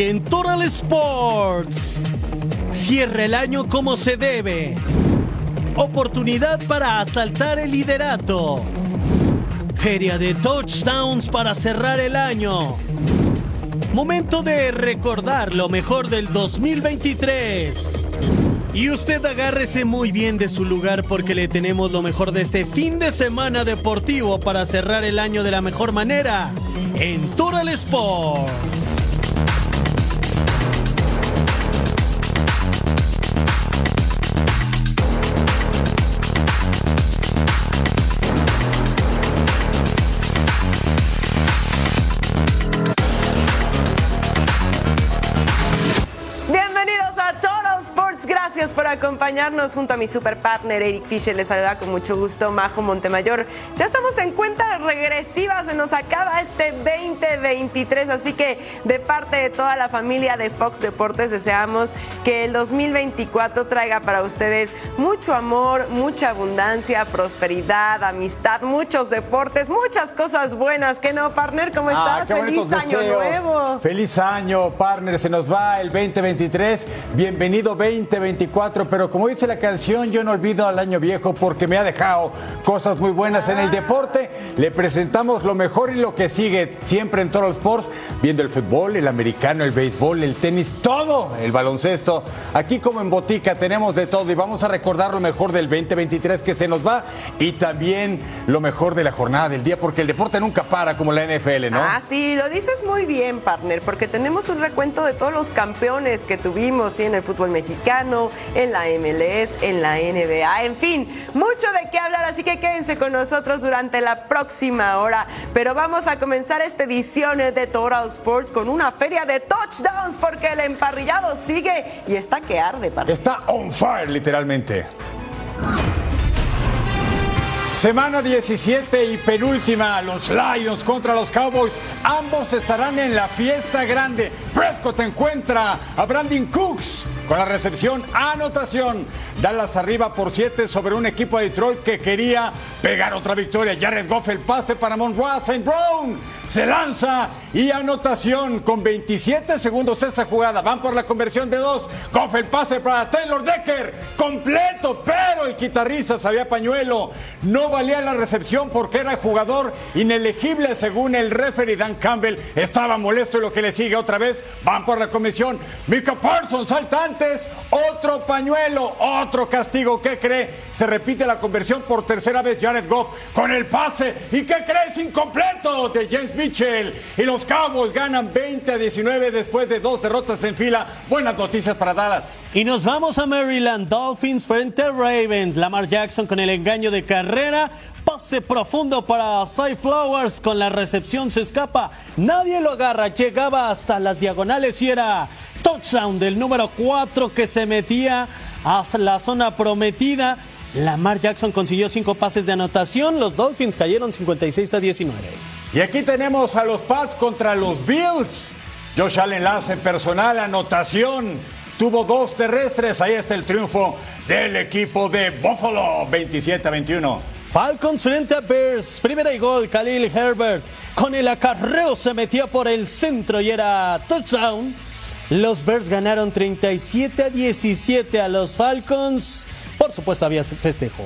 En Total Sports. Cierra el año como se debe. Oportunidad para asaltar el liderato. Feria de touchdowns para cerrar el año. Momento de recordar lo mejor del 2023. Y usted agárrese muy bien de su lugar porque le tenemos lo mejor de este fin de semana deportivo para cerrar el año de la mejor manera en Total Sports. Acompañarnos junto a mi super partner Eric Fisher. Les saluda con mucho gusto Majo Montemayor. Ya estamos en cuenta regresiva, se nos acaba este 2023, así que de parte de toda la familia de Fox Deportes deseamos que el 2024 traiga para ustedes mucho amor, mucha abundancia, prosperidad, amistad, muchos deportes, muchas cosas buenas. ¿Qué no, partner? ¿Cómo ah, estás? Feliz año nuevo. Feliz año, partner. Se nos va el 2023. Bienvenido 2024 pero como dice la canción, yo no olvido al año viejo porque me ha dejado cosas muy buenas en el deporte. Le presentamos lo mejor y lo que sigue siempre en Total Sports, viendo el fútbol, el americano, el béisbol, el tenis, todo, el baloncesto. Aquí como en Botica tenemos de todo y vamos a recordar lo mejor del 2023 que se nos va y también lo mejor de la jornada del día porque el deporte nunca para como la NFL, ¿no? Ah, sí, lo dices muy bien, partner, porque tenemos un recuento de todos los campeones que tuvimos en el fútbol mexicano, en la MLS, en la NBA, en fin, mucho de qué hablar, así que quédense con nosotros durante la próxima hora. Pero vamos a comenzar esta edición de Total Sports con una feria de touchdowns porque el emparrillado sigue y está que arde. Está on fire, literalmente. Semana 17 y penúltima, los Lions contra los Cowboys. Ambos estarán en la fiesta grande. Prescott encuentra a Brandon Cooks con la recepción, anotación. Dallas arriba por 7 sobre un equipo de Detroit que quería pegar otra victoria. Jared Goff el pase para Monroe St. Brown. Se lanza y anotación con 27 segundos esa jugada. Van por la conversión de dos. Goff el pase para Taylor Decker. Completo, pero el guitarrista sabía pañuelo. No valía la recepción porque era jugador inelegible según el referee Dan Campbell. Estaba molesto y lo que le sigue otra vez. Van por la comisión. Mika Parsons otro pañuelo, otro castigo. ¿Qué cree? Se repite la conversión por tercera vez Jared Goff con el pase. ¿Y qué crees? Incompleto de James Mitchell. Y los Cowboys ganan 20 a 19 después de dos derrotas en fila. Buenas noticias para Dallas. Y nos vamos a Maryland. Dolphins frente a Ravens. Lamar Jackson con el engaño de carrera pase profundo para Cy Flowers con la recepción se escapa. Nadie lo agarra, llegaba hasta las diagonales y era touchdown del número 4 que se metía a la zona prometida. Lamar Jackson consiguió cinco pases de anotación. Los Dolphins cayeron 56 a 19. Y aquí tenemos a los Pats contra los Bills. Josh Allen hace personal, anotación. Tuvo dos terrestres. Ahí está el triunfo del equipo de Buffalo, 27 a 21. Falcons frente a Bears. Primera y gol, Khalil Herbert. Con el acarreo se metió por el centro y era touchdown. Los Bears ganaron 37 a 17 a los Falcons. Por supuesto, había festejo.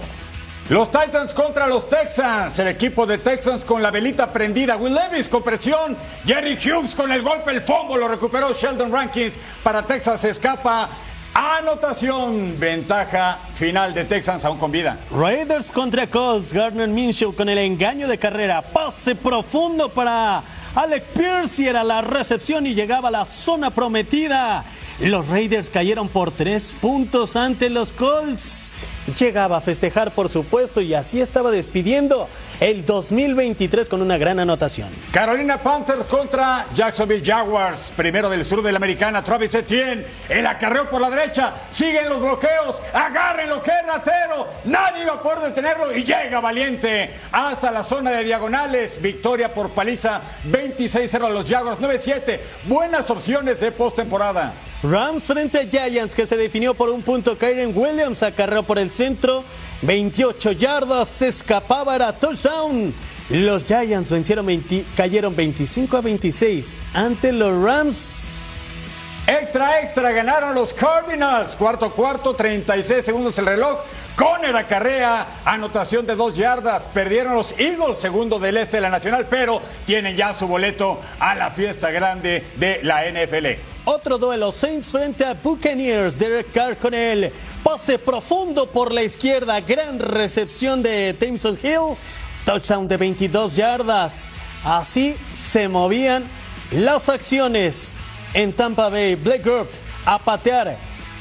Los Titans contra los Texans. El equipo de Texans con la velita prendida. Will Levis con presión. Jerry Hughes con el golpe, el fombo. Lo recuperó Sheldon Rankins. Para Texas escapa Anotación, ventaja final de Texans aún con vida. Raiders contra Colts, Gardner Minshew con el engaño de carrera, pase profundo para Alec Pierce y era la recepción y llegaba a la zona prometida. Los Raiders cayeron por tres puntos ante los Colts. Llegaba a festejar, por supuesto, y así estaba despidiendo el 2023 con una gran anotación. Carolina Panthers contra Jacksonville Jaguars. Primero del sur de la americana, Travis Etienne. El acarreo por la derecha. Siguen los bloqueos. Agárrenlo, que ratero. Nadie va a poder detenerlo y llega valiente hasta la zona de diagonales. Victoria por paliza 26-0 a los Jaguars 9-7. Buenas opciones de postemporada. Rams frente a Giants que se definió por un punto. Kyren Williams acarreó por el centro. 28 yardas, se escapaba, era touchdown. Los Giants vencieron cayeron 25 a 26 ante los Rams. Extra, extra, ganaron los Cardinals. Cuarto, cuarto, 36 segundos el reloj. Conner acarrea, anotación de dos yardas. Perdieron los Eagles, segundo del este de la Nacional, pero tienen ya su boleto a la fiesta grande de la NFL. Otro duelo, Saints frente a Buccaneers. Derek Carr con el pase profundo por la izquierda. Gran recepción de Jameson Hill. Touchdown de 22 yardas. Así se movían las acciones en Tampa Bay. Blake Group a patear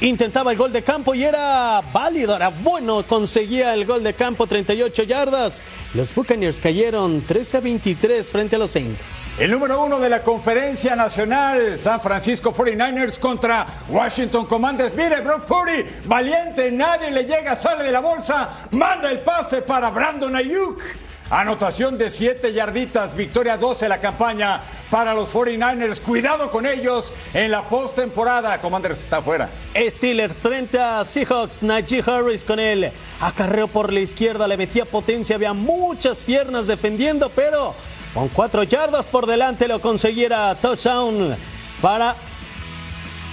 intentaba el gol de campo y era válido, era bueno, conseguía el gol de campo, 38 yardas. Los Buccaneers cayeron 13 a 23 frente a los Saints. El número uno de la conferencia nacional, San Francisco 49ers contra Washington Commanders. Mire, Brock Purdy, valiente, nadie le llega, sale de la bolsa, manda el pase para Brandon Ayuk. Anotación de 7 yarditas, victoria 12 la campaña para los 49ers. Cuidado con ellos en la postemporada. Commanders está fuera. Steelers frente a Seahawks. Najee Harris con él. Acarreo por la izquierda, le metía potencia. Había muchas piernas defendiendo, pero con 4 yardas por delante lo consiguiera touchdown para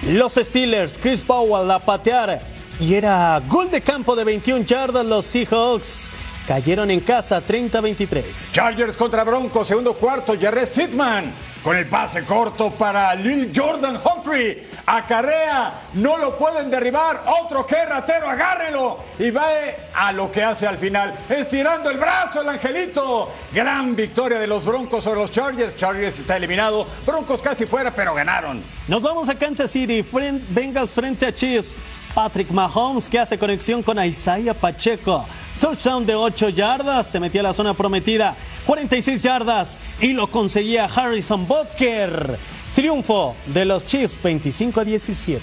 los Steelers. Chris Powell a patear. Y era gol de campo de 21 yardas los Seahawks. Cayeron en casa 30-23. Chargers contra Broncos, segundo cuarto, Jared Sidman con el pase corto para Lil Jordan Humphrey. Acarrea, no lo pueden derribar. Otro que ratero, agárrelo. Y va a lo que hace al final, estirando el brazo el angelito. Gran victoria de los Broncos sobre los Chargers. Chargers está eliminado. Broncos casi fuera, pero ganaron. Nos vamos a Kansas City. Bengals frente a Chiefs. Patrick Mahomes que hace conexión con Isaiah Pacheco. Touchdown de 8 yardas, se metía a la zona prometida, 46 yardas y lo conseguía Harrison Butker. Triunfo de los Chiefs 25 a 17.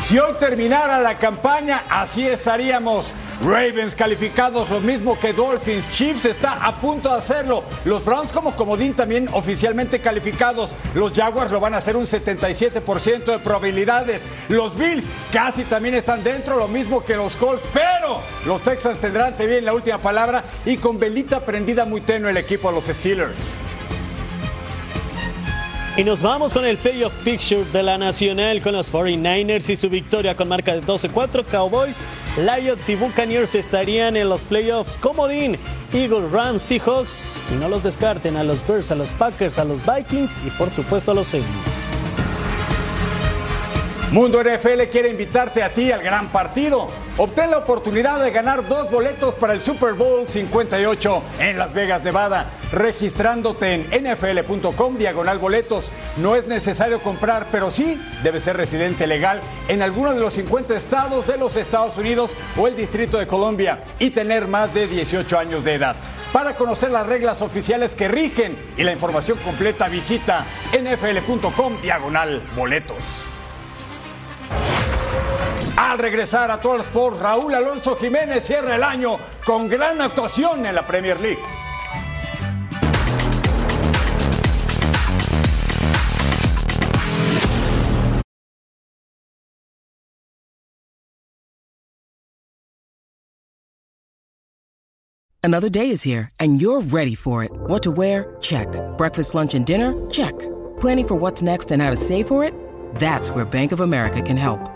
Si hoy terminara la campaña, así estaríamos. Ravens calificados, lo mismo que Dolphins. Chiefs está a punto de hacerlo. Los Browns como comodín también oficialmente calificados. Los Jaguars lo van a hacer un 77% de probabilidades. Los Bills casi también están dentro, lo mismo que los Colts. Pero los Texans tendrán también la última palabra y con velita prendida muy tenue el equipo de los Steelers. Y nos vamos con el playoff picture de la Nacional con los 49ers y su victoria con marca de 12-4. Cowboys, Lions y Buccaneers estarían en los playoffs. Comodín, Eagles, Rams, Seahawks. Y no los descarten a los Bears, a los Packers, a los Vikings y por supuesto a los Saints. Mundo NFL quiere invitarte a ti al gran partido. Obtén la oportunidad de ganar dos boletos para el Super Bowl 58 en Las Vegas, Nevada. Registrándote en nfl.com diagonal boletos. No es necesario comprar, pero sí debe ser residente legal en alguno de los 50 estados de los Estados Unidos o el Distrito de Colombia y tener más de 18 años de edad. Para conocer las reglas oficiales que rigen y la información completa visita nfl.com diagonal boletos. Al regresar a Total Sports, Raúl Alonso Jiménez cierra el año con gran actuación en la Premier League. Another day is here and you're ready for it. What to wear? Check. Breakfast, lunch, and dinner? Check. Planning for what's next and how to save for it? That's where Bank of America can help.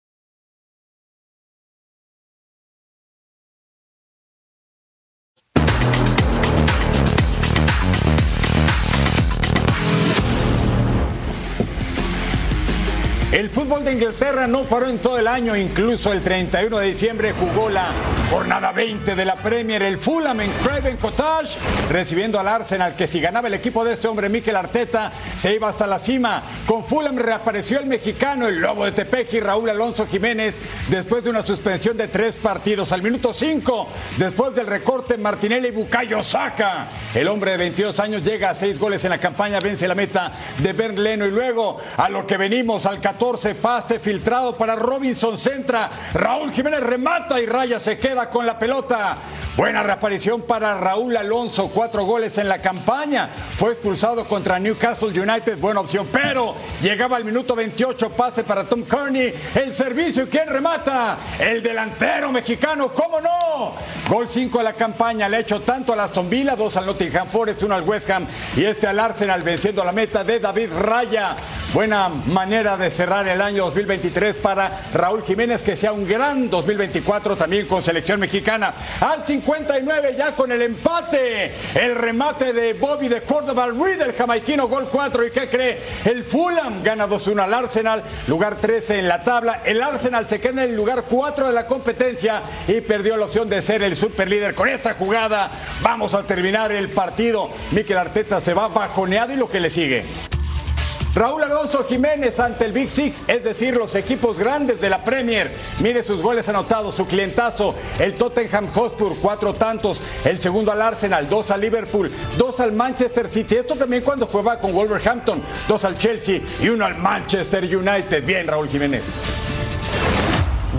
El fútbol de Inglaterra no paró en todo el año, incluso el 31 de diciembre jugó la jornada 20 de la Premier. El Fulham en Craven Cottage recibiendo al Arsenal, que si ganaba el equipo de este hombre, Mikel Arteta, se iba hasta la cima. Con Fulham reapareció el mexicano, el lobo de Tepeji, Raúl Alonso Jiménez, después de una suspensión de tres partidos. Al minuto 5, después del recorte, Martinelli y Bukayo Saka. El hombre de 22 años llega a seis goles en la campaña, vence la meta de Ben Leno y luego a lo que venimos al 14 pase filtrado para Robinson centra. Raúl Jiménez remata y Raya se queda con la pelota. Buena reaparición para Raúl Alonso, cuatro goles en la campaña. Fue expulsado contra Newcastle United, buena opción, pero llegaba al minuto 28, pase para Tom Kearney, el servicio, ¿quién remata? El delantero mexicano, ¿cómo no? Gol 5 de la campaña, le ha hecho tanto a Aston Villa, dos al Nottingham Forest, uno al West Ham y este al Arsenal venciendo la meta de David Raya. Buena manera de cerrar el año 2023 para Raúl Jiménez, que sea un gran 2024 también con selección mexicana. Al 59 ya con el empate, el remate de Bobby de Córdoba, Reed, el jamaiquino, gol 4. ¿Y qué cree? El Fulham gana 2-1 al Arsenal, lugar 13 en la tabla. El Arsenal se queda en el lugar 4 de la competencia y perdió la opción de ser el superlíder. Con esta jugada vamos a terminar el partido. Mikel Arteta se va bajoneado y lo que le sigue. Raúl Alonso Jiménez ante el Big Six, es decir, los equipos grandes de la Premier. Mire sus goles anotados, su clientazo. El Tottenham Hotspur, cuatro tantos. El segundo al Arsenal, dos al Liverpool, dos al Manchester City. Esto también cuando juega con Wolverhampton, dos al Chelsea y uno al Manchester United. Bien, Raúl Jiménez.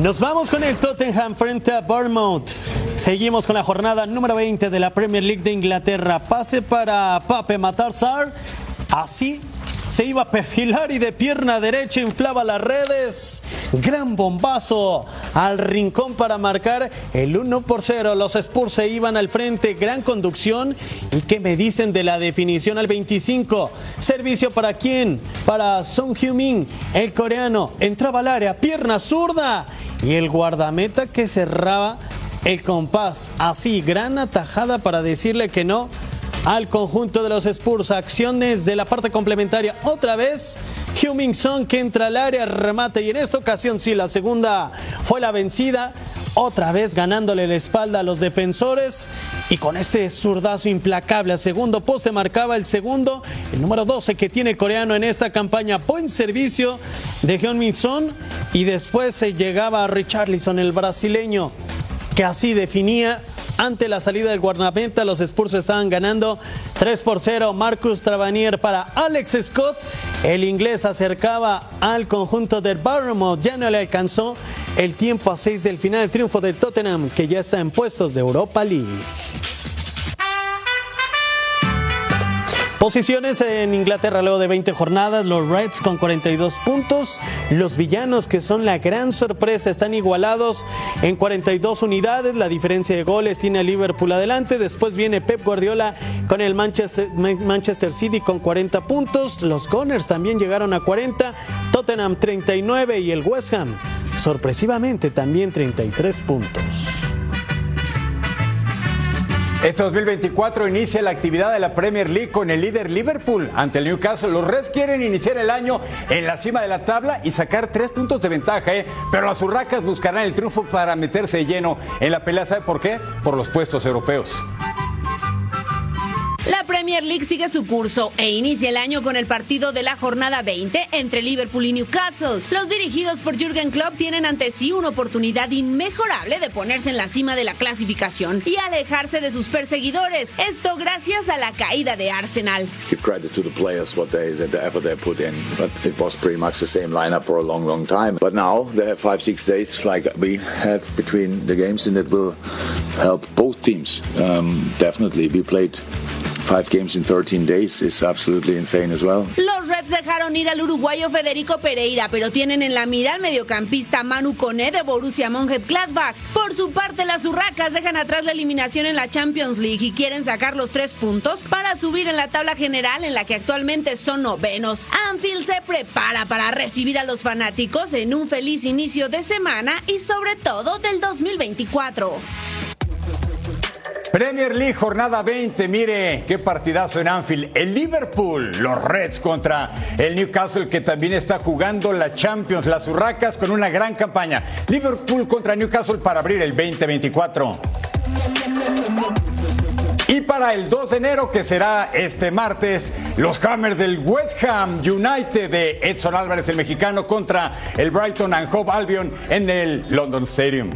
Nos vamos con el Tottenham frente a Bournemouth. Seguimos con la jornada número 20 de la Premier League de Inglaterra. Pase para Pape Matarzar. Así se iba a perfilar y de pierna derecha inflaba las redes. Gran bombazo al rincón para marcar el 1 por 0. Los Spurs se iban al frente, gran conducción. ¿Y qué me dicen de la definición al 25? Servicio para quién? Para Song Hyun-min, el coreano. Entraba al área, pierna zurda. Y el guardameta que cerraba el compás. Así, gran atajada para decirle que no al conjunto de los Spurs. Acciones de la parte complementaria. Otra vez, Huming Song que entra al área, remate y en esta ocasión sí, la segunda fue la vencida. Otra vez ganándole la espalda a los defensores y con este zurdazo implacable a segundo poste marcaba el segundo, el número 12 que tiene coreano en esta campaña. Buen servicio de Hyun-Min Son y después se llegaba a Richarlison, el brasileño, que así definía ante la salida del guardameta, los Spurs estaban ganando 3 por 0. Marcus Travanier para Alex Scott. El inglés acercaba al conjunto del Bournemouth. Ya no le alcanzó el tiempo a 6 del final. El triunfo de Tottenham, que ya está en puestos de Europa League. Posiciones en Inglaterra luego de 20 jornadas, los Reds con 42 puntos, los villanos que son la gran sorpresa están igualados en 42 unidades, la diferencia de goles tiene a Liverpool adelante, después viene Pep Guardiola con el Manchester, Manchester City con 40 puntos, los Gunners también llegaron a 40, Tottenham 39 y el West Ham sorpresivamente también 33 puntos. Este 2024 inicia la actividad de la Premier League con el líder Liverpool ante el Newcastle. Los Reds quieren iniciar el año en la cima de la tabla y sacar tres puntos de ventaja, ¿eh? pero las urracas buscarán el triunfo para meterse lleno en la pelea. ¿Sabe por qué? Por los puestos europeos. La Premier League sigue su curso e inicia el año con el partido de la jornada 20 entre Liverpool y Newcastle. Los dirigidos por Jürgen Klopp tienen ante sí una oportunidad inmejorable de ponerse en la cima de la clasificación y alejarse de sus perseguidores. Esto gracias a la caída de Arsenal. Give credit to the players what they the effort they put in, but it was pretty much the same lineup for a long, long time. But now they have five, six days like we have between the games, and it will help both teams. Um, definitely, we played five games in 13 days is absolutely insane as well. Los Reds dejaron ir al uruguayo Federico Pereira, pero tienen en la mira al mediocampista Manu Coné de Borussia Mönchengladbach. Por su parte, las urracas dejan atrás la eliminación en la Champions League y quieren sacar los tres puntos para subir en la tabla general en la que actualmente son novenos. Anfield se prepara para recibir a los fanáticos en un feliz inicio de semana y sobre todo del 2024. Premier League, jornada 20. Mire qué partidazo en Anfield. El Liverpool, los Reds contra el Newcastle, que también está jugando la Champions, las Urracas, con una gran campaña. Liverpool contra Newcastle para abrir el 2024. Y para el 2 de enero, que será este martes, los Hammers del West Ham United de Edson Álvarez, el mexicano, contra el Brighton and Hove Albion en el London Stadium.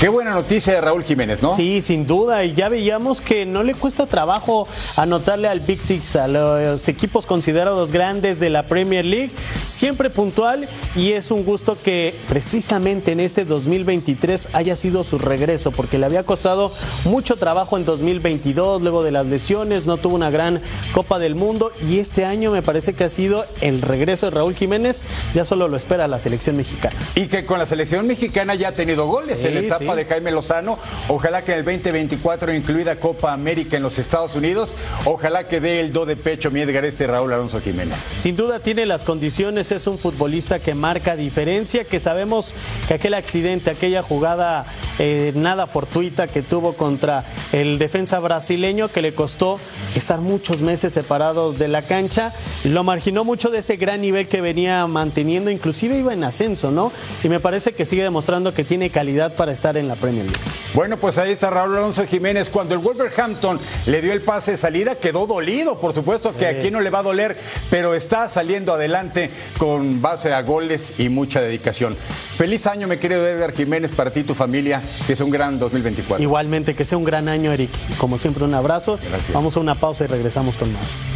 Qué buena noticia de Raúl Jiménez, ¿no? Sí, sin duda. Y ya veíamos que no le cuesta trabajo anotarle al Big Six, a los equipos considerados grandes de la Premier League. Siempre puntual y es un gusto que precisamente en este 2023 haya sido su regreso, porque le había costado mucho trabajo en 2022, luego de las lesiones, no tuvo una gran Copa del Mundo y este año me parece que ha sido el regreso de Raúl Jiménez. Ya solo lo espera la selección mexicana. Y que con la selección mexicana ya ha tenido goles Sí, en la etapa sí. De Jaime Lozano. Ojalá que en el 2024 incluida Copa América en los Estados Unidos. Ojalá que dé el do de pecho mi Edgar este Raúl Alonso Jiménez. Sin duda tiene las condiciones, es un futbolista que marca diferencia, que sabemos que aquel accidente, aquella jugada eh, nada fortuita que tuvo contra el defensa brasileño que le costó estar muchos meses separados de la cancha, lo marginó mucho de ese gran nivel que venía manteniendo, inclusive iba en ascenso, ¿no? Y me parece que sigue demostrando que tiene calidad para estar en la Premier League. Bueno, pues ahí está Raúl Alonso Jiménez. Cuando el Wolverhampton le dio el pase de salida, quedó dolido. Por supuesto que aquí no le va a doler, pero está saliendo adelante con base a goles y mucha dedicación. Feliz año, mi querido Edgar Jiménez, para ti y tu familia. Que sea un gran 2024. Igualmente, que sea un gran año, Eric. Como siempre, un abrazo. Gracias. Vamos a una pausa y regresamos con más.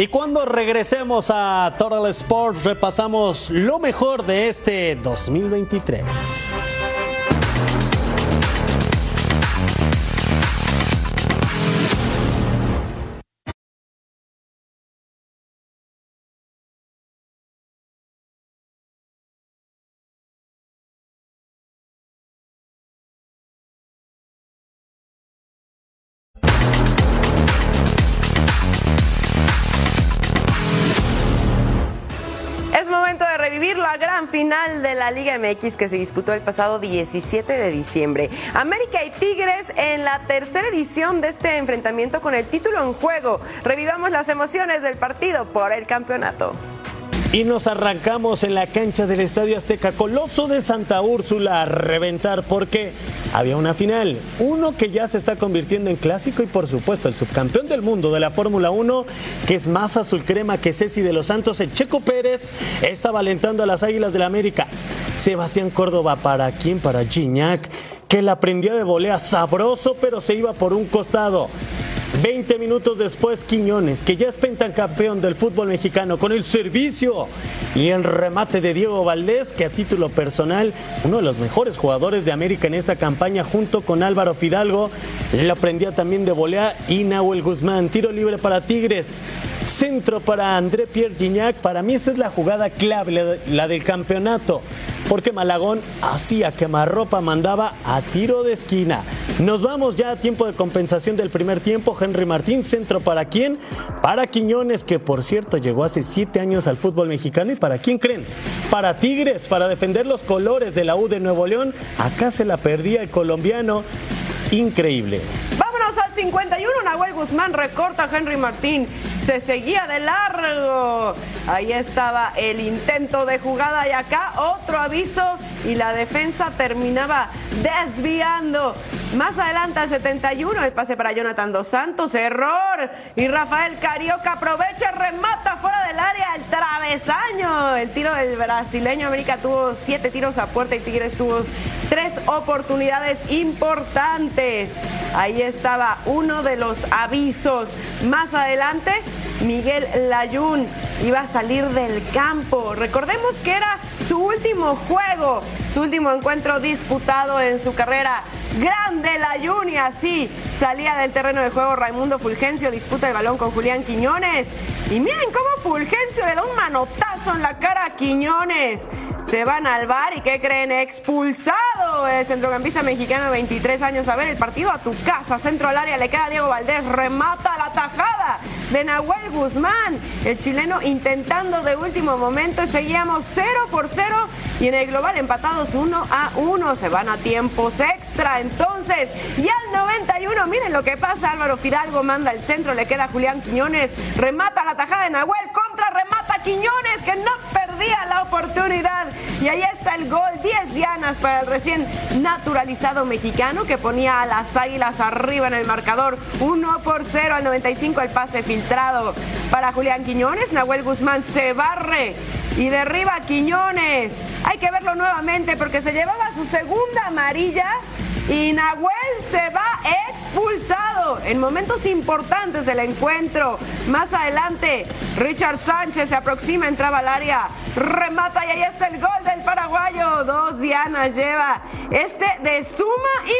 Y cuando regresemos a Total Sports, repasamos lo mejor de este 2023. Final de la Liga MX que se disputó el pasado 17 de diciembre. América y Tigres en la tercera edición de este enfrentamiento con el título en juego. Revivamos las emociones del partido por el campeonato. Y nos arrancamos en la cancha del Estadio Azteca Coloso de Santa Úrsula a reventar porque había una final. Uno que ya se está convirtiendo en clásico y por supuesto el subcampeón del mundo de la Fórmula 1, que es más azul crema que Ceci de los Santos, el Checo Pérez, estaba alentando a las Águilas del la América. Sebastián Córdoba, ¿para quién? Para Gignac, que la prendía de volea sabroso, pero se iba por un costado. 20 minutos después, Quiñones, que ya es pentacampeón del fútbol mexicano, con el servicio y el remate de Diego Valdés, que a título personal, uno de los mejores jugadores de América en esta campaña, junto con Álvaro Fidalgo, le aprendía también de volea y Nahuel Guzmán. Tiro libre para Tigres, centro para André Pierre Gignac. Para mí, esta es la jugada clave, la del campeonato, porque Malagón hacía quemarropa, mandaba a tiro de esquina. Nos vamos ya a tiempo de compensación del primer tiempo. Henry Martín, centro para quién? Para Quiñones, que por cierto llegó hace siete años al fútbol mexicano. ¿Y para quién creen? Para Tigres, para defender los colores de la U de Nuevo León. Acá se la perdía el colombiano. Increíble. Vámonos al 51. Nahuel Guzmán recorta a Henry Martín. Se seguía de largo. Ahí estaba el intento de jugada y acá otro aviso y la defensa terminaba desviando. Más adelante al 71 el pase para Jonathan Dos Santos, error. Y Rafael Carioca aprovecha, remata fuera del área el travesaño. El tiro del brasileño América tuvo siete tiros a puerta y Tigres tuvo tres oportunidades importantes. Ahí estaba uno de los avisos. Más adelante, Miguel Layún iba a salir del campo. Recordemos que era su último juego, su último encuentro disputado en su carrera grande la Juni, así salía del terreno de juego Raimundo Fulgencio, disputa el balón con Julián Quiñones. Y miren cómo Fulgencio le da un manotazo en la cara a Quiñones. Se van al bar y ¿qué creen? Expulsado el centrocampista mexicano de 23 años. A ver el partido a tu casa. Centro al área le queda Diego Valdés. Remata la tajada de Nahuel Guzmán. El chileno intentando de último momento. Seguíamos 0 por 0 y en el global empatados 1 a 1. Se van a tiempos extra. Entonces, y al 91, miren lo que pasa. Álvaro Fidalgo manda el centro. Le queda Julián Quiñones. Remata la tajada de Nahuel. Contra remata Quiñones que no perdía la oportunidad. Y ahí está el gol. 10 llanas para el recién naturalizado mexicano que ponía a las águilas arriba en el marcador. 1 por 0 al 95 el pase filtrado para Julián Quiñones. Nahuel Guzmán se barre y derriba a Quiñones. Hay que verlo nuevamente porque se llevaba su segunda amarilla y Nahuel se va expulsado en momentos importantes del encuentro. Más adelante, Richard Sánchez se aproxima, entraba al área, remata y ahí está el gol del paraguayo. Dos dianas lleva este de suma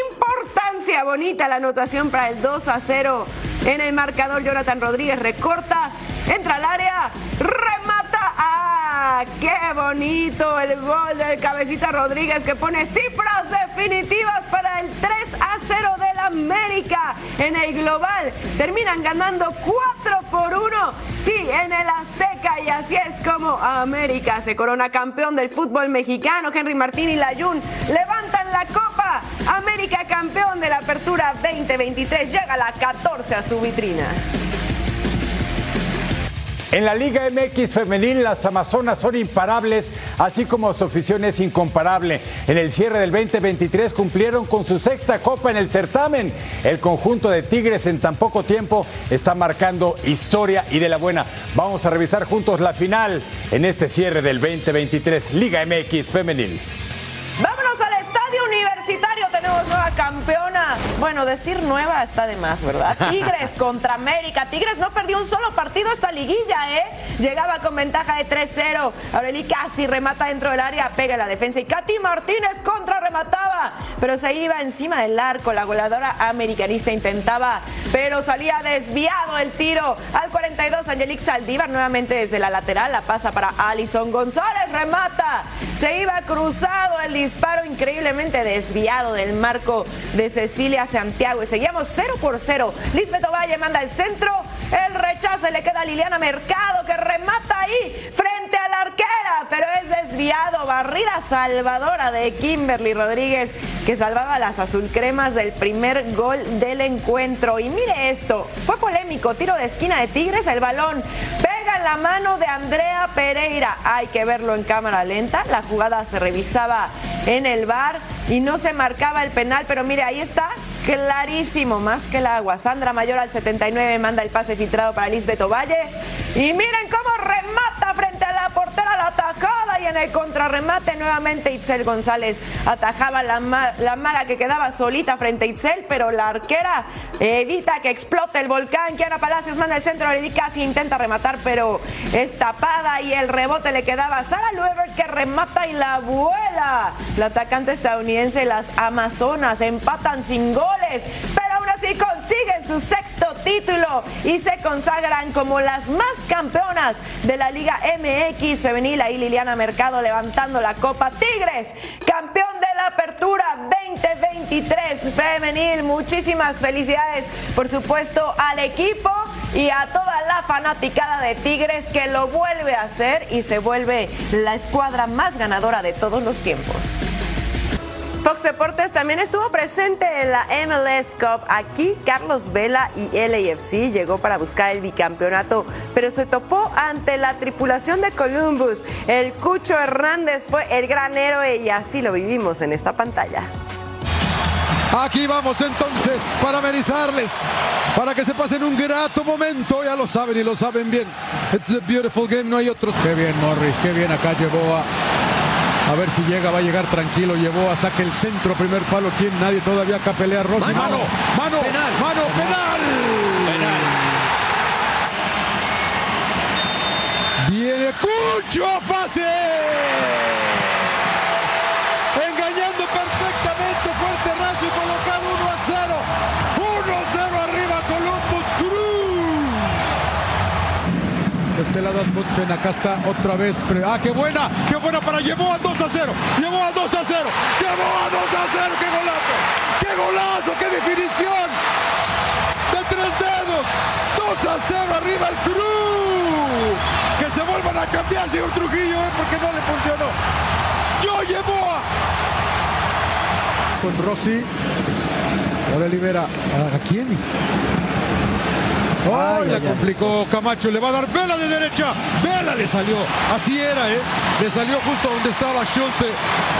importancia. Bonita la anotación para el 2 a 0 en el marcador. Jonathan Rodríguez recorta, entra al área. ¡Qué bonito! El gol del Cabecita Rodríguez que pone cifras definitivas para el 3 a 0 del América en el global. Terminan ganando 4 por 1. Sí, en el Azteca. Y así es como América se corona campeón del fútbol mexicano. Henry Martín y Layun levantan la copa. América campeón de la apertura 2023. Llega a la 14 a su vitrina. En la Liga MX femenil las Amazonas son imparables, así como su afición es incomparable. En el cierre del 2023 cumplieron con su sexta copa en el certamen. El conjunto de Tigres en tan poco tiempo está marcando historia y de la buena. Vamos a revisar juntos la final en este cierre del 2023 Liga MX femenil. Nueva campeona. Bueno, decir nueva está de más, ¿verdad? Tigres contra América. Tigres no perdió un solo partido esta liguilla, ¿eh? Llegaba con ventaja de 3-0. Aureli casi remata dentro del área, pega la defensa y Katy Martínez contra remataba, pero se iba encima del arco. La goleadora americanista intentaba, pero salía desviado el tiro. Al 42, Angelique Saldívar nuevamente desde la lateral, la pasa para Alison González, remata. Se iba cruzado el disparo increíblemente desviado del marco de Cecilia Santiago y seguíamos 0 por 0. Lisbeth Ovalle manda el centro, el rechazo le queda a Liliana Mercado que remata ahí frente a la arquera, pero es desviado, barrida salvadora de Kimberly Rodríguez que salvaba a las azulcremas del primer gol del encuentro. Y mire esto, fue polémico, tiro de esquina de Tigres, el balón la mano de Andrea Pereira. Hay que verlo en cámara lenta, la jugada se revisaba en el bar y no se marcaba el penal, pero mire, ahí está, clarísimo, más que el agua. Sandra Mayor al 79 manda el pase filtrado para Lisbeth Ovalle. Y miren cómo remata y en el contrarremate nuevamente Itzel González atajaba la, ma- la mala que quedaba solita frente a Itzel, pero la arquera evita que explote el volcán. Kiara Palacios manda el centro, Aureli casi intenta rematar, pero es tapada y el rebote le quedaba a Sara Luever que remata y la vuela. La atacante estadounidense, las Amazonas, empatan sin goles, pero así consiguen su sexto título y se consagran como las más campeonas de la Liga MX femenil. Ahí Liliana Mercado levantando la Copa Tigres, campeón de la Apertura 2023 femenil. Muchísimas felicidades, por supuesto, al equipo y a toda la fanaticada de Tigres que lo vuelve a hacer y se vuelve la escuadra más ganadora de todos los tiempos. Fox Deportes también estuvo presente en la MLS Cup. Aquí Carlos Vela y LAFC llegó para buscar el bicampeonato, pero se topó ante la tripulación de Columbus. El Cucho Hernández fue el gran héroe y así lo vivimos en esta pantalla. Aquí vamos entonces para amenizarles, para que se pasen un grato momento. Ya lo saben y lo saben bien. It's a beautiful game, no hay otros. Qué bien Morris, qué bien acá llevó a... A ver si llega, va a llegar tranquilo. Llevó a saque el centro, primer palo. ¿Quién? Nadie todavía acá pelea Rossi. Mano, mano, penal, mano, penal. Viene Cucho a fase. Lado Amundsen, acá está otra vez. Ah, qué buena, qué buena para llevó a 2 a 0. Llevó a 2 a 0. Llevó a 2 a 0. Qué golazo. Qué golazo, qué definición. De tres dedos. 2 a 0 arriba el Cruz. Que se vuelvan a cambiar, señor Trujillo, ¿eh? porque no le funcionó. Yo llevó a con Rossi. Ahora libera. ¿A quién? ¡Ay, la complicó Camacho! Le va a dar vela de derecha. Vela le salió. Así era, ¿eh? Le salió justo donde estaba Schulte.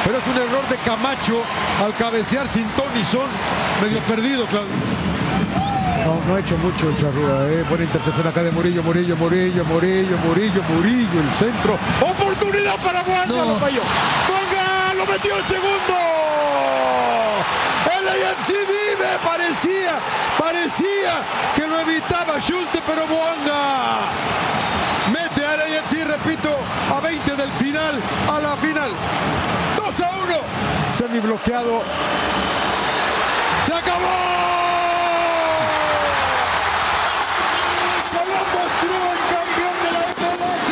Pero es un error de Camacho al cabecear sin ton y son. Medio perdido, Claudio. No, no ha hecho mucho el Charrúa, ¿eh? Buena intercepción acá de Murillo, Murillo, Murillo, Murillo, Murillo, Murillo, el centro. ¡Oportunidad para Buanga! No. Lo falló. ¡Buanga! ¡Lo metió el segundo! Vive, parecía, parecía que lo evitaba Schulte, pero Buanga mete al AFC, repito, a 20 del final, a la final. 2 a 1. Semi bloqueado. ¡Se acabó! Crew, campeón de la MLS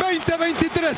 2023.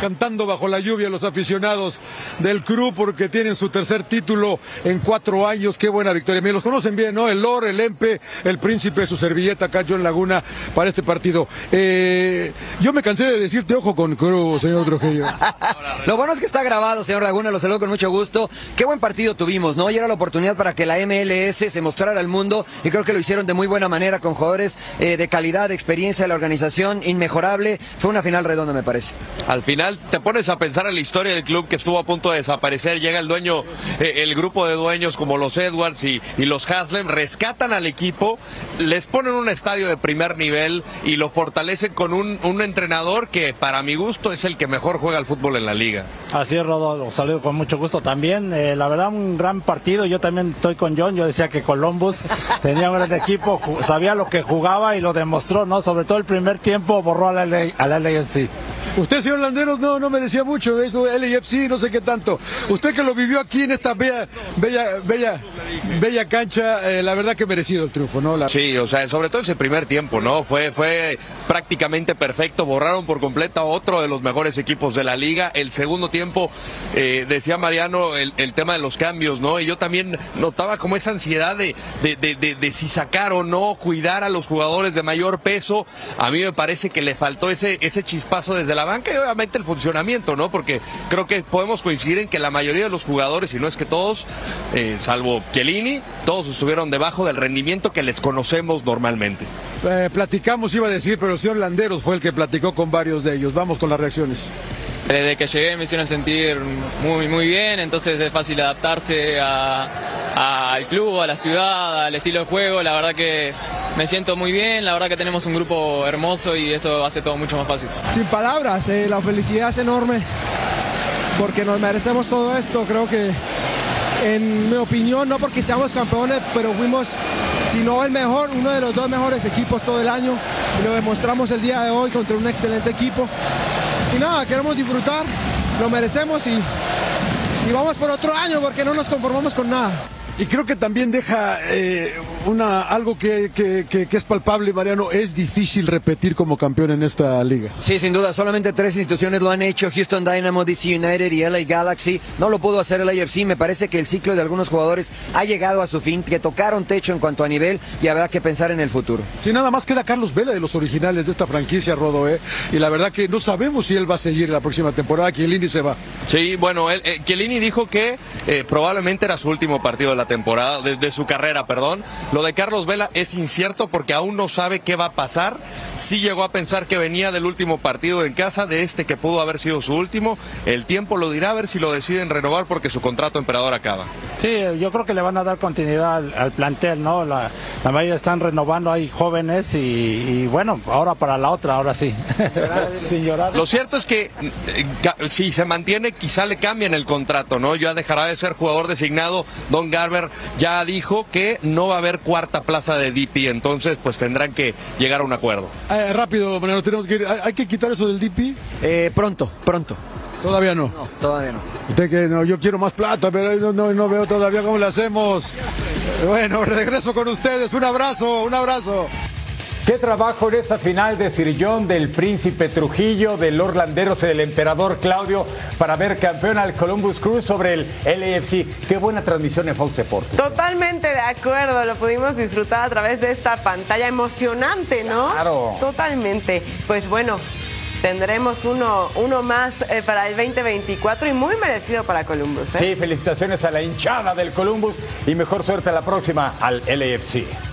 Cantando bajo la lluvia los aficionados del Crew porque tienen su tercer título en cuatro años. Qué buena victoria. Me los conocen bien, ¿no? El Lor, el Empe, el Príncipe, su servilleta acá, en Laguna, para este partido. Eh, yo me cansé de decirte ojo con Crew, señor Trujillo. Lo bueno es que está grabado, señor Laguna, lo saludo con mucho gusto. Qué buen partido tuvimos, ¿no? Y era la oportunidad para que la MLS se mostrara al mundo y creo que lo hicieron de muy buena manera con jugadores eh, de calidad, de experiencia de la organización, inmejorable. Fue una final redonda, me parece. Al final te pones a pensar en la historia del club que estuvo a punto de desaparecer. Llega el dueño, eh, el grupo de dueños como los Edwards y, los Haslem, rescatan al equipo, les ponen un estadio de primer nivel y lo fortalecen con un, entrenador que para mi gusto es el que mejor juega al fútbol en la liga. Así es, Rodo, lo saludo con mucho gusto también. Eh, la verdad, un gran partido. Yo también estoy con John. Yo decía que Columbus tenía un gran equipo, sabía lo que jugaba y lo demostró, ¿no? Sobre todo el primer tiempo borró al LA al LAFC. Usted, señor Landeros, no, no me decía mucho eso, LAFC, no sé qué tanto. Usted que lo vivió aquí en esta bella, bella, bella, bella cancha, eh, la verdad que merecido el triunfo, ¿no? Sí, o sea, sobre todo ese primer tiempo, ¿no? Fue, fue prácticamente perfecto. Borraron por completo a otro de los mejores equipos de la liga. El segundo tiempo, eh, decía Mariano, el, tema de los cambios, ¿no? Y yo también notaba como esa ansiedad de, de, de, de- de si sacar o no, cuidar a los jugadores de mayor peso. A mí me parece que le faltó ese, ese chispazo desde la banca y obviamente el funcionamiento, ¿no? Porque creo que podemos coincidir en que la mayoría de los jugadores, y no es que todos, eh, salvo Chiellini, todos estuvieron debajo del rendimiento que les conocemos normalmente. Eh, platicamos, iba a decir, pero el señor Landeros fue el que platicó con varios de ellos. Vamos con las reacciones. Desde que llegué me hicieron sentir muy, muy bien, entonces es fácil adaptarse al club, a la ciudad, al estilo de juego. La verdad que me siento muy bien, la verdad que tenemos un grupo hermoso y eso hace todo mucho más fácil. Sin palabras, eh, la felicidad es enorme porque nos merecemos todo esto. Creo que, en mi opinión, no porque seamos campeones, pero fuimos, si no el mejor, uno de los dos mejores equipos todo el año y lo demostramos el día de hoy contra un excelente equipo. Y nada, queremos disfrutar, lo merecemos y, y vamos por otro año porque no nos conformamos con nada. Y creo que también deja eh, una, algo que, que- que- que es palpable, Mariano. Es difícil repetir como campeón en esta liga. Sí, sin duda, solamente tres instituciones lo han hecho, Houston Dynamo, DC United y LA Galaxy. No lo pudo hacer el AFC, me parece que el ciclo de algunos jugadores ha llegado a su fin, que tocaron techo en cuanto a nivel y habrá que pensar en el futuro. Si nada más queda Carlos Vela de los originales de esta franquicia, Rodo, ¿eh? Y la verdad que no sabemos si él va a seguir la próxima temporada, Indy se va. Sí, bueno, él, eh, Chiellini dijo que eh, probablemente era su último partido de la temporada, de, de su carrera, perdón. Lo de Carlos Vela es incierto porque aún no sabe qué va a pasar. Sí llegó a pensar que venía del último partido en casa, de este que pudo haber sido su último. El tiempo lo dirá a ver si lo deciden renovar porque su contrato emperador acaba. Sí, yo creo que le van a dar continuidad al, al plantel, ¿no? La, la mayoría están renovando, hay jóvenes y, y bueno, ahora para la otra, ahora sí. Sin llorar. Lo cierto es que eh, si se mantiene, quizá le cambien el contrato, ¿no? Ya dejará de ser jugador designado Don Garber ya dijo que no va a haber cuarta plaza de DP, entonces pues tendrán que llegar a un acuerdo. Eh, rápido, Mariano, tenemos que ir. ¿Hay, hay que quitar eso del DP? Eh, pronto, pronto. Todavía no. No, todavía no. Usted que no, yo quiero más plata, pero no, no, no veo todavía cómo le hacemos. Bueno, regreso con ustedes. Un abrazo, un abrazo. Qué trabajo en esa final de Sirillón del Príncipe Trujillo, del Orlanderos y del Emperador Claudio para ver campeón al Columbus Crew sobre el LAFC. Qué buena transmisión en Fox Sports. Totalmente de acuerdo, lo pudimos disfrutar a través de esta pantalla emocionante, ¿no? Claro. Totalmente. Pues bueno, tendremos uno, uno más eh, para el 2024 y muy merecido para Columbus. ¿eh? Sí, felicitaciones a la hinchada del Columbus y mejor suerte a la próxima al LAFC.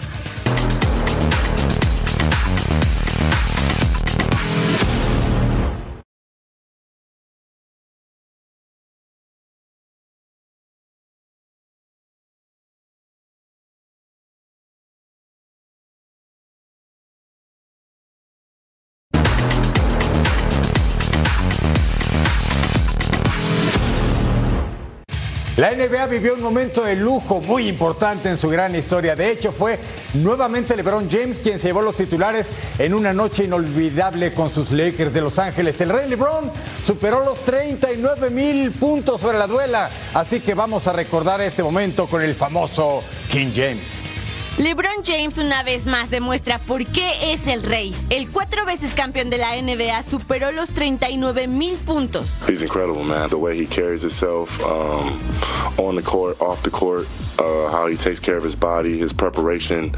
La NBA vivió un momento de lujo muy importante en su gran historia. De hecho, fue nuevamente LeBron James quien se llevó los titulares en una noche inolvidable con sus Lakers de Los Ángeles. El Rey LeBron superó los 39 mil puntos sobre la duela. Así que vamos a recordar este momento con el famoso King James. LeBron James una vez más demuestra por qué es el rey. El cuatro veces campeón de la NBA superó los 39 mil puntos. He's incredible, man. The way he carries himself um, on the court, off the court, uh, how he takes care of his body, his preparation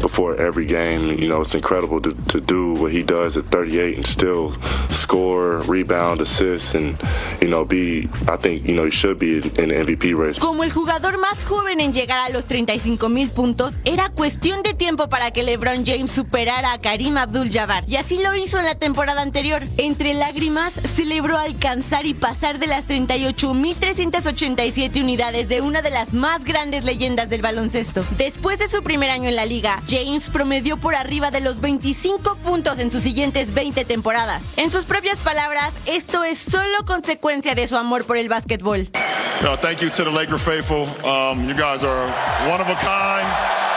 before every game. You know, it's incredible to, to do what he does at 38 and still score, rebound, assist, and, you know, be, I think, you know, he should be in the MVP race. Como el jugador más joven en llegar a los 35 mil puntos, era cuestión de tiempo para que LeBron James superara a Karim Abdul-Jabbar. Y así lo hizo en la temporada anterior. Entre lágrimas, celebró alcanzar y pasar de las 38.387 unidades de una de las más grandes leyendas del baloncesto. Después de su primer año en la liga, James promedió por arriba de los 25 puntos en sus siguientes 20 temporadas. En sus propias palabras, esto es solo consecuencia de su amor por el básquetbol. No, thank you to the Laker faithful. Um, you guys are one of a kind.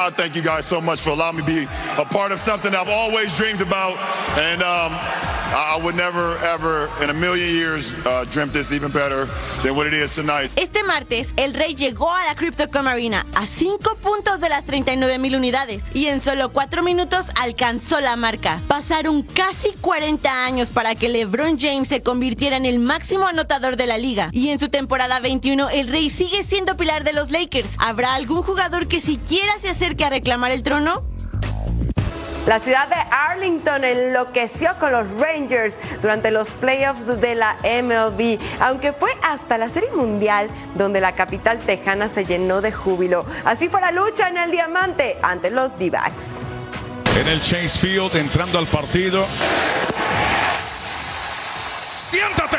I thank you guys so much for allowing me to be a part of something I've always dreamed about. And um, I would never, ever in a million years dreamt this even better than what it is tonight. Este martes, el Rey llegó a la Crypto.com Arena a 5 puntos de las 39 mil unidades y en solo 4 minutos alcanzó la marca. Pasaron casi 40 años para que LeBron James se convirtiera en el máximo anotador de la liga y en su temporada 21 el Rey sigue siendo pilar de los Lakers. ¿Habrá algún jugador que siquiera se acerque a reclamar el trono? La ciudad de Arlington enloqueció con los Rangers durante los playoffs de la MLB, aunque fue hasta la Serie Mundial donde la capital tejana se llenó de júbilo. Así fue la lucha en el diamante ante los D-backs. En el Chase Field, entrando al partido. ¡Siéntate!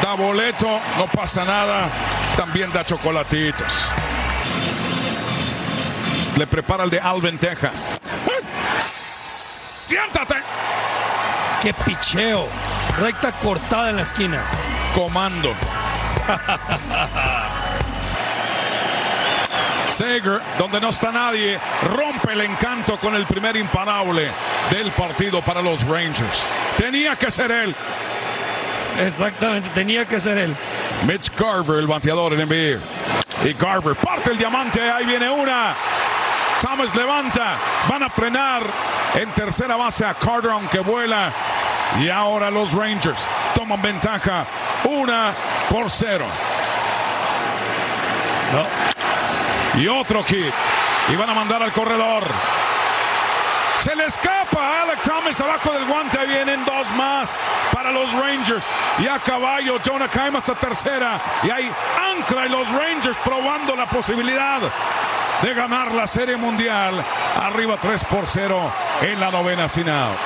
Da boleto, no pasa nada. También da chocolatitos. Le prepara el de Alvin, Texas. ¡Siéntate! ¡Qué picheo! Recta cortada en la esquina. Comando. Sager, donde no está nadie, rompe el encanto con el primer imparable del partido para los Rangers. Tenía que ser él. Exactamente, tenía que ser él. Mitch Garver, el bateador en NBA. Y Garver parte el diamante, ahí viene una. Thomas levanta, van a frenar en tercera base a Carter aunque vuela. Y ahora los Rangers toman ventaja, una por cero. Y otro hit. Y van a mandar al corredor. Se le escapa a Alec Thomas abajo del guante. Vienen dos más para los Rangers. Y a caballo, Jonah Caim hasta tercera. Y ahí ancla y los Rangers probando la posibilidad de ganar la Serie Mundial. Arriba 3 por 0 en la novena sin out.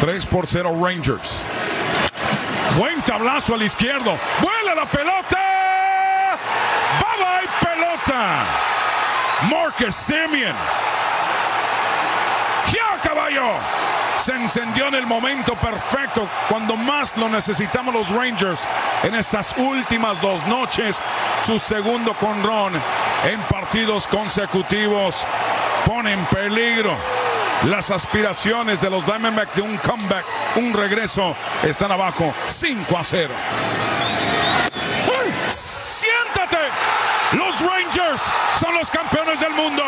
3 por 0 Rangers. Buen tablazo al izquierdo. Vuela la pelota. Bye bye pelota. Marcus Simeon. Y a caballo. Se encendió en el momento perfecto, cuando más lo necesitamos los Rangers en estas últimas dos noches. Su segundo conrón en partidos consecutivos pone en peligro las aspiraciones de los Diamondbacks de un comeback, un regreso. Están abajo 5 a 0. ¡Siéntate! Los Rangers son los campeones del mundo.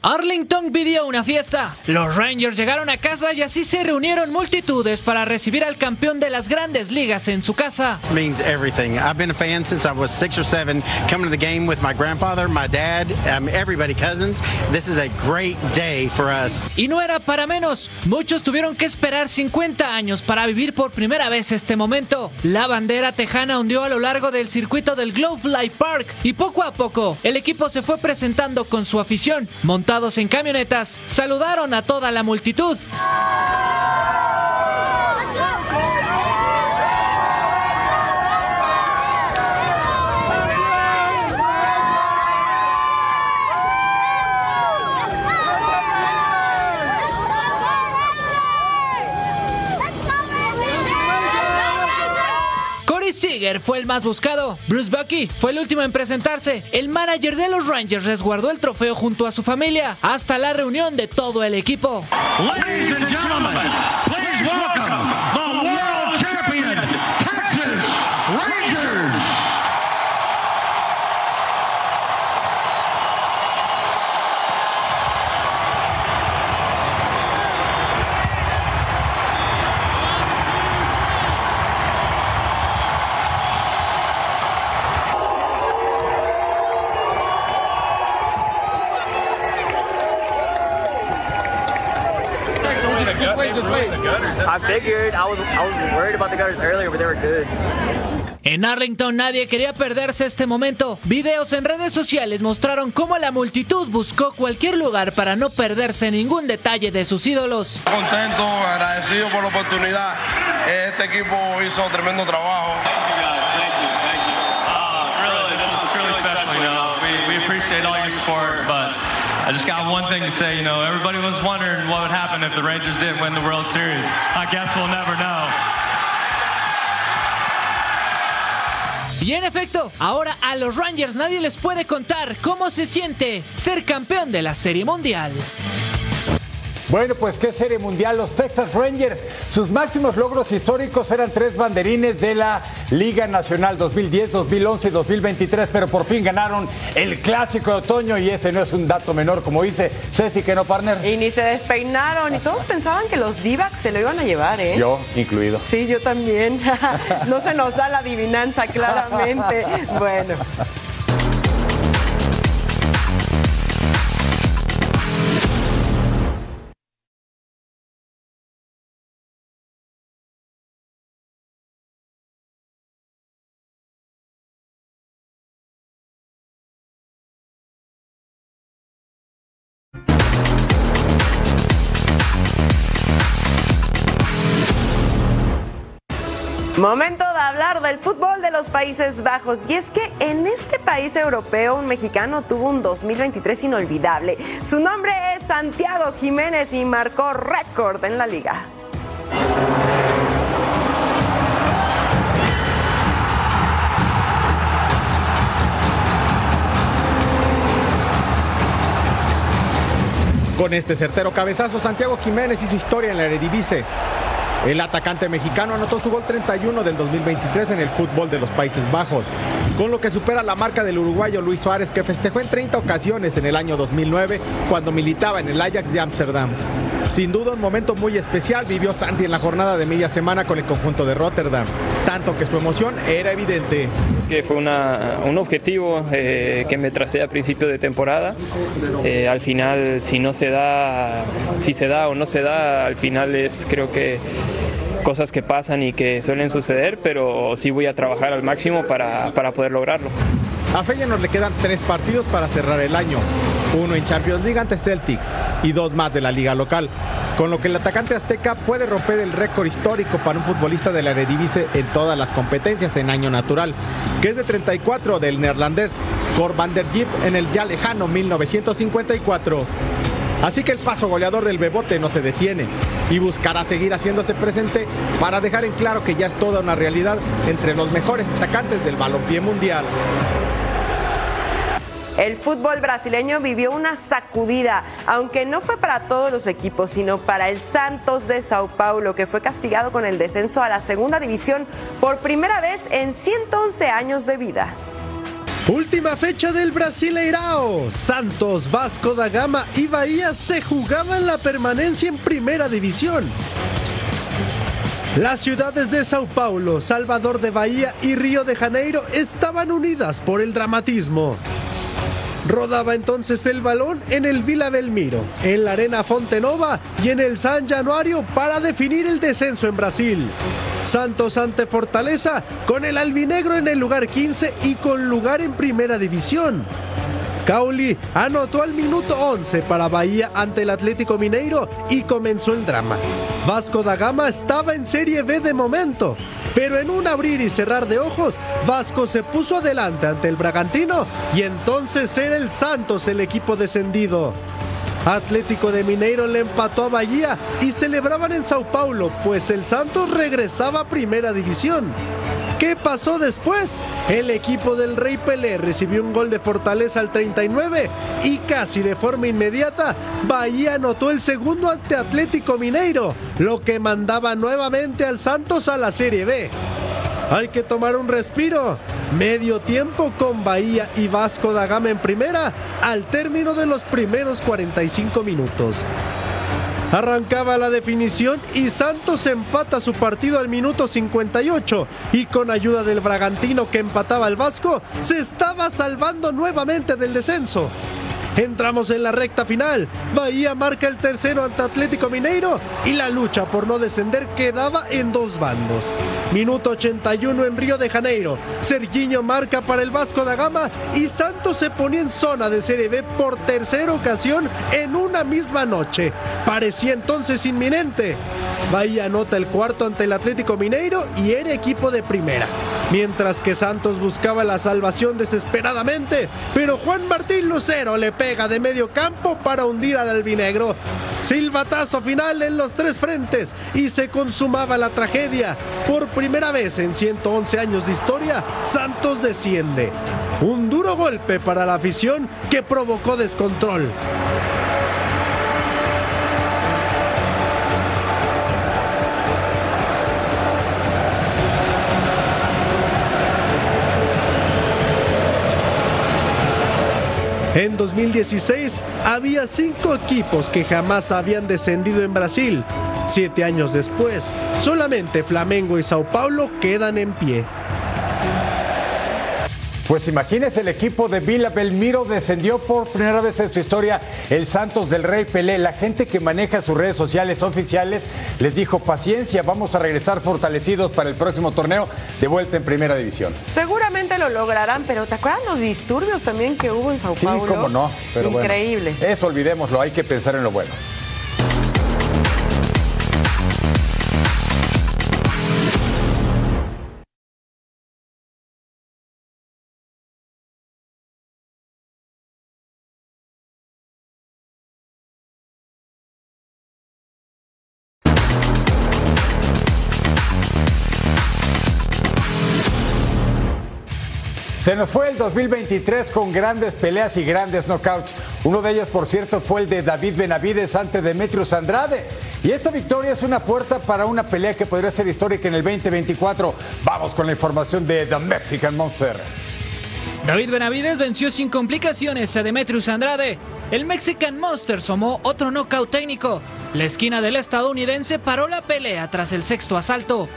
Arlington pidió una fiesta. Los Rangers llegaron a casa y así se reunieron multitudes para recibir al campeón de las grandes ligas en su casa. This means everything. I've been a fan since I was six or seven, coming to the game with my grandfather, my dad, um, everybody, cousins. This is a great day for us. Y no era para menos. Muchos tuvieron que esperar 50 años para vivir por primera vez este momento. La bandera tejana hundió a lo largo del circuito del Globe Life Park y poco a poco el equipo se fue presentando con su afición, en camionetas, saludaron a toda la multitud. Corey Seager fue el más buscado. Bruce Bucky fue el último en presentarse. El manager de los Rangers resguardó el trofeo junto a su familia hasta la reunión de todo el equipo. Ladies and gentlemen, please welcome the world champion, Texas Rangers. I figured I was I was worried about the gutters earlier, but they were good. En Arlington nadie quería perderse este momento. Videos en redes sociales mostraron cómo la multitud buscó cualquier lugar para no perderse ningún detalle de sus ídolos. Contento, agradecido por la oportunidad. Este equipo hizo tremendo trabajo. You know, we, we appreciate all your support, but I just got one thing to say. You know, everybody was wondering what would happen if the Rangers didn't win the World Series. I guess we'll never know. Y en efecto, ahora a los Rangers nadie les puede contar cómo se siente ser campeón de la Serie Mundial. Bueno, pues qué serie mundial. Los Texas Rangers, sus máximos logros históricos eran tres banderines de la Liga Nacional 2010, 2011 y 2023, pero por fin ganaron el clásico de otoño y ese no es un dato menor, como dice Ceci, que no, partner. Y ni se despeinaron y todos pensaban que los d se lo iban a llevar, ¿eh? Yo, incluido. Sí, yo también. no se nos da la adivinanza, claramente. Bueno. Momento de hablar del fútbol de los Países Bajos. Y es que en este país europeo un mexicano tuvo un 2023 inolvidable. Su nombre es Santiago Jiménez y marcó récord en la liga. Con este certero cabezazo, Santiago Jiménez hizo historia en la Eredivisie. El atacante mexicano anotó su gol 31 del 2023 en el fútbol de los Países Bajos, con lo que supera la marca del uruguayo Luis Suárez que festejó en 30 ocasiones en el año 2009 cuando militaba en el Ajax de Ámsterdam. Sin duda un momento muy especial vivió Santi en la jornada de media semana con el conjunto de Rotterdam, tanto que su emoción era evidente. que fue un objetivo eh, que me tracé a principio de temporada. Eh, al final, si no se da, si se da o no se da, al final es creo que cosas que pasan y que suelen suceder, pero sí voy a trabajar al máximo para, para poder lograrlo. A Feyenoord le quedan tres partidos para cerrar el año, uno en Champions League ante Celtic y dos más de la liga local. con lo que el atacante azteca puede romper el récord histórico para un futbolista de la Eredivisie en todas las competencias en año natural, que es de 34 del neerlandés Cor van der Jeep en el ya lejano 1954. Así que el paso goleador del Bebote no se detiene y buscará seguir haciéndose presente para dejar en claro que ya es toda una realidad entre los mejores atacantes del balompié mundial. El fútbol brasileño vivió una sacudida, aunque no fue para todos los equipos, sino para el Santos de Sao Paulo, que fue castigado con el descenso a la segunda división por primera vez en 111 años de vida. Última fecha del Brasileirao. Santos, Vasco da Gama y Bahía se jugaban la permanencia en primera división. Las ciudades de Sao Paulo, Salvador de Bahía y Río de Janeiro estaban unidas por el dramatismo. Rodaba entonces el balón en el Vila Belmiro, en la Arena Fontenova y en el San Januario para definir el descenso en Brasil. Santos ante Fortaleza con el albinegro en el lugar 15 y con lugar en primera división. Cauli anotó al minuto 11 para Bahía ante el Atlético Mineiro y comenzó el drama. Vasco da Gama estaba en Serie B de momento, pero en un abrir y cerrar de ojos, Vasco se puso adelante ante el Bragantino y entonces era el Santos el equipo descendido. Atlético de Mineiro le empató a Bahía y celebraban en Sao Paulo, pues el Santos regresaba a primera división. ¿Qué pasó después? El equipo del Rey Pelé recibió un gol de Fortaleza al 39 y casi de forma inmediata Bahía anotó el segundo ante Atlético Mineiro, lo que mandaba nuevamente al Santos a la Serie B. Hay que tomar un respiro. Medio tiempo con Bahía y Vasco da Gama en primera al término de los primeros 45 minutos. Arrancaba la definición y Santos empata su partido al minuto 58 y con ayuda del Bragantino que empataba al Vasco, se estaba salvando nuevamente del descenso. Entramos en la recta final. Bahía marca el tercero ante Atlético Mineiro y la lucha por no descender quedaba en dos bandos. Minuto 81 en Río de Janeiro. Sergiño marca para el Vasco da Gama y Santos se ponía en zona de Serie B por tercera ocasión en una misma noche. Parecía entonces inminente. Bahía anota el cuarto ante el Atlético Mineiro y era equipo de primera. Mientras que Santos buscaba la salvación desesperadamente, pero Juan Martín Lucero le pega de medio campo para hundir al albinegro. Silbatazo final en los tres frentes y se consumaba la tragedia. Por primera vez en 111 años de historia, Santos desciende. Un duro golpe para la afición que provocó descontrol. En 2016 había cinco equipos que jamás habían descendido en Brasil. Siete años después, solamente Flamengo y Sao Paulo quedan en pie. Pues imagínese, el equipo de Vila Belmiro descendió por primera vez en su historia el Santos del Rey Pelé. La gente que maneja sus redes sociales oficiales les dijo paciencia, vamos a regresar fortalecidos para el próximo torneo de vuelta en primera división. Seguramente lo lograrán, pero ¿te acuerdas los disturbios también que hubo en Sao Sí, Paulo? cómo no, pero bueno. Increíble. eso olvidémoslo, hay que pensar en lo bueno. Se nos fue el 2023 con grandes peleas y grandes knockouts. Uno de ellos, por cierto, fue el de David Benavides ante Demetrius Andrade. Y esta victoria es una puerta para una pelea que podría ser histórica en el 2024. Vamos con la información de The Mexican Monster. David Benavides venció sin complicaciones a Demetrius Andrade. El Mexican Monster sumó otro knockout técnico. La esquina del estadounidense paró la pelea tras el sexto asalto.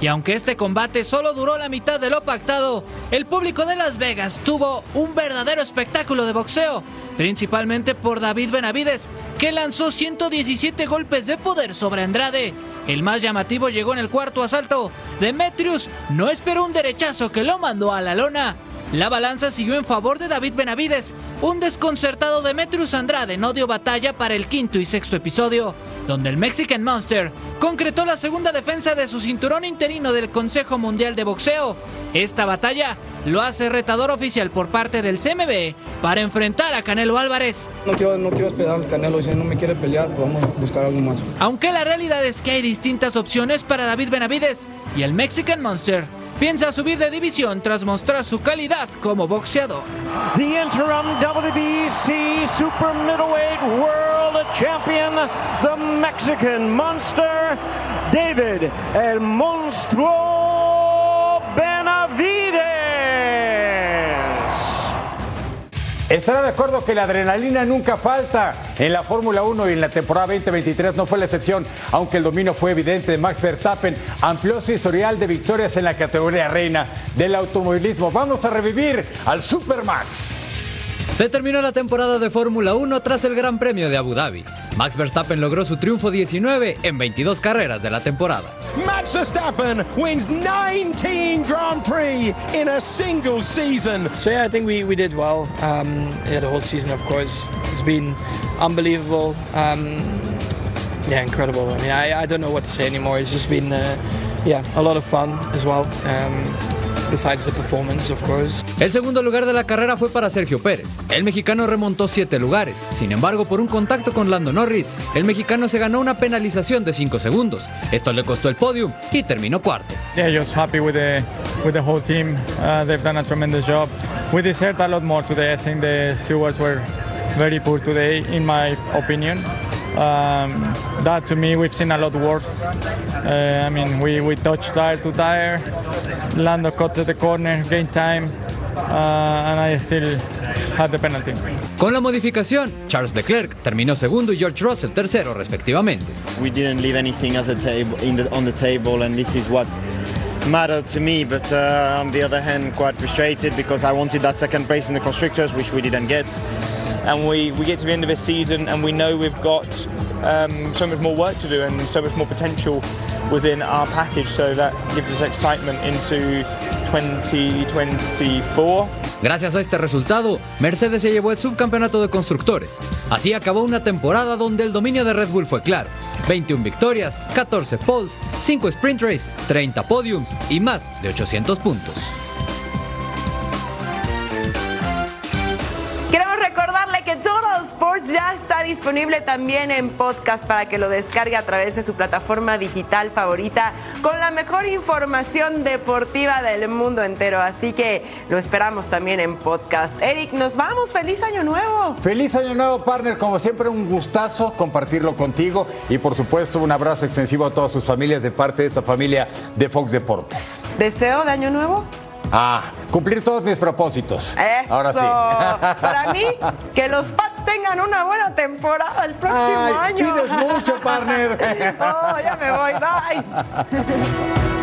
Y aunque este combate solo duró la mitad de lo pactado, el público de Las Vegas tuvo un verdadero espectáculo de boxeo, principalmente por David Benavides, que lanzó 117 golpes de poder sobre Andrade. El más llamativo llegó en el cuarto asalto. Demetrius no esperó un derechazo que lo mandó a la lona. La balanza siguió en favor de David Benavides. Un desconcertado Demetrius Andrade no dio batalla para el quinto y sexto episodio, donde el Mexican Monster concretó la segunda defensa de su cinturón interino del Consejo Mundial de Boxeo. Esta batalla lo hace retador oficial por parte del CMB para enfrentar a Canelo Álvarez. No quiero, no quiero esperar al Canelo, si no me quiere pelear, pues vamos a buscar algo más. Aunque la realidad es que hay distintas opciones para David Benavides y el Mexican Monster piensa subir de división tras mostrar su calidad como boxeador. The interim WBC Super Middleweight World Champion, the Mexican Monster, David El Monstruo Estará de acuerdo que la adrenalina nunca falta en la Fórmula 1 y en la temporada 2023 no fue la excepción, aunque el dominio fue evidente de Max Verstappen, amplió su historial de victorias en la categoría reina del automovilismo. Vamos a revivir al Supermax. Se terminó la temporada de Fórmula 1 tras el Gran Premio de Abu Dhabi. Max Verstappen logró su triunfo 19 en 22 carreras de la temporada. Max Verstappen wins 19 Grand Prix in a single season. So yeah, I think we, we did well. Um, yeah, the whole season, of course, has been unbelievable. Um, yeah, incredible. I mean, I, I don't know what to say anymore. It's just been, uh, yeah, a lot of fun as well. Um, besides the performance, of course. El segundo lugar de la carrera fue para Sergio Pérez. El mexicano remontó siete lugares. Sin embargo, por un contacto con Lando Norris, el mexicano se ganó una penalización de 5 segundos. Esto le costó el podium y terminó cuarto. Yeah, just happy with the with the whole team. Uh, they've done a tremendous job. We deserved a lot more today. I think the stewards were very poor today, in my opinion. Um, that to me, we've seen a lot worse. Uh, I mean, we, we touched tire to tire. Lando cut to the corner, gained time, uh, and I still had the penalty. Con la modificación, Charles Leclerc terminó segundo y George Russell tercero respectivamente. we didn't leave anything as a table in the, on the table, and this is what mattered to me. But uh, on the other hand, quite frustrated because I wanted that second place in the constructors, which we didn't get. And we, we get to the end of this season and we know we've got um, so much more work to do and so much more potential within our package so that gives us excitement into 2024 Gracias a este resultado, Mercedes se llevó el subcampeonato de constructores. Así acabó una temporada donde el dominio de Red Bull fue claro. 21 victorias, 14 poles, 5 sprint race, 30 podiums y más de 800 puntos. Sports ya está disponible también en podcast para que lo descargue a través de su plataforma digital favorita con la mejor información deportiva del mundo entero. Así que lo esperamos también en podcast. Eric, nos vamos. ¡Feliz Año Nuevo! Feliz año nuevo, partner. Como siempre, un gustazo compartirlo contigo y, por supuesto, un abrazo extensivo a todas sus familias de parte de esta familia de Fox Deportes. ¿Deseo de Año Nuevo? Ah, cumplir todos mis propósitos. Eso. Ahora sí. Para mí, que los Pats tengan una buena temporada el próximo Ay, año. pides mucho, partner. oh, ya me voy. Bye.